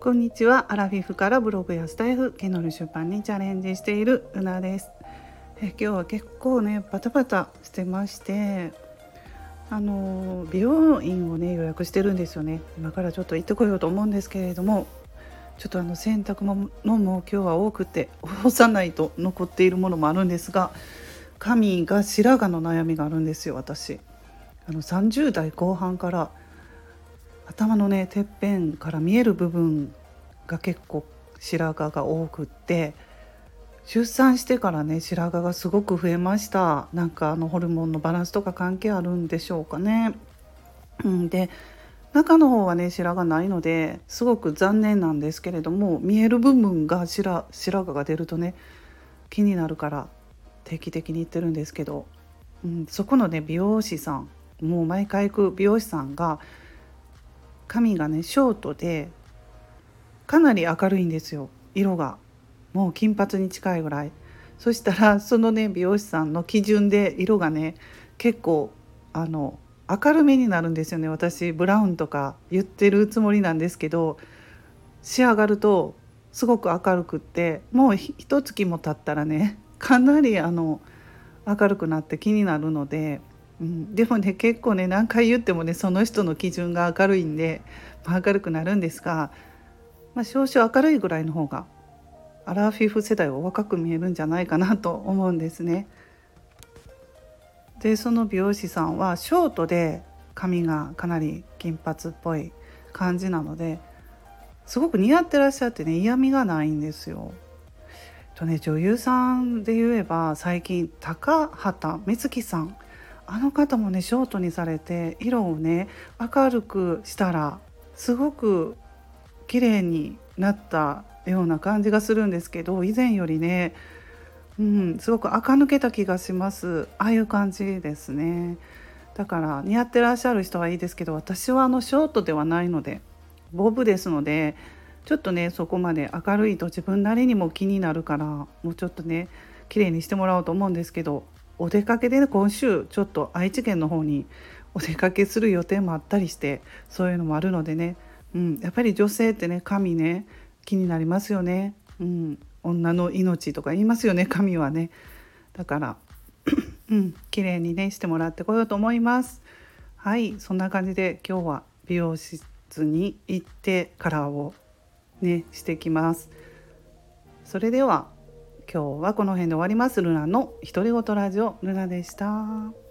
こんにちは。アラフィフからブログやスタイフケノル出版にチャレンジしているうなです。え今日は結構ねバタバタしてましてあの美容院をね予約してるんですよね。今からちょっと行ってこようと思うんですけれどもちょっとあの洗濯物も今日は多くて干さないと残っているものもあるんですが髪が白髪の悩みがあるんですよ私。あの30代後半から頭のねてっぺんから見える部分が結構白髪が多くって出産してからね白髪がすごく増えましたなんかあのホルモンのバランスとか関係あるんでしょうかね。うん、で中の方はね白髪ないのですごく残念なんですけれども見える部分が白白髪が出るとね気になるから定期的に行ってるんですけど、うん、そこのね美容師さんもう毎回行く美容師さんが髪がねショートでかなり明るいんですよ。色が。もう金髪に近いぐらい。そしたらそのね美容師さんの基準で色がね結構あの明るめになるんですよね。私ブラウンとか言ってるつもりなんですけど仕上がるとすごく明るくってもう一月も経ったらねかなりあの明るくなって気になるのでうん、でもね結構ね何回言ってもねその人の基準が明るいんで、まあ、明るくなるんですが、まあ、少々明るいぐらいの方がアラフィフ世代は若く見えるんじゃないかなと思うんですね。でその美容師さんはショートで髪がかなり金髪っぽい感じなのですごく似合ってらっしゃってね嫌味がないんですよ。とね女優さんで言えば最近高畑充希さんあの方もねショートにされて色をね明るくしたらすごく綺麗になったような感じがするんですけど以前よりね、うん、すごく垢抜けた気がします。ああいう感じですね。だから似合ってらっしゃる人はいいですけど私はあのショートではないのでボブですのでちょっとねそこまで明るいと自分なりにも気になるからもうちょっとね綺麗にしてもらおうと思うんですけどお出かけで、ね、今週ちょっと愛知県の方にお出かけする予定もあったりしてそういうのもあるのでね、うん、やっぱり女性ってね髪ね気になりますよね、うん、女の命とか言いますよね髪はね。だからうん綺麗にねしてもらってこようと思います。はいそんな感じで今日は美容室に行ってカラーをねしてきます。それでは今日はこの辺で終わりますルナの独り言ラジオルナでした。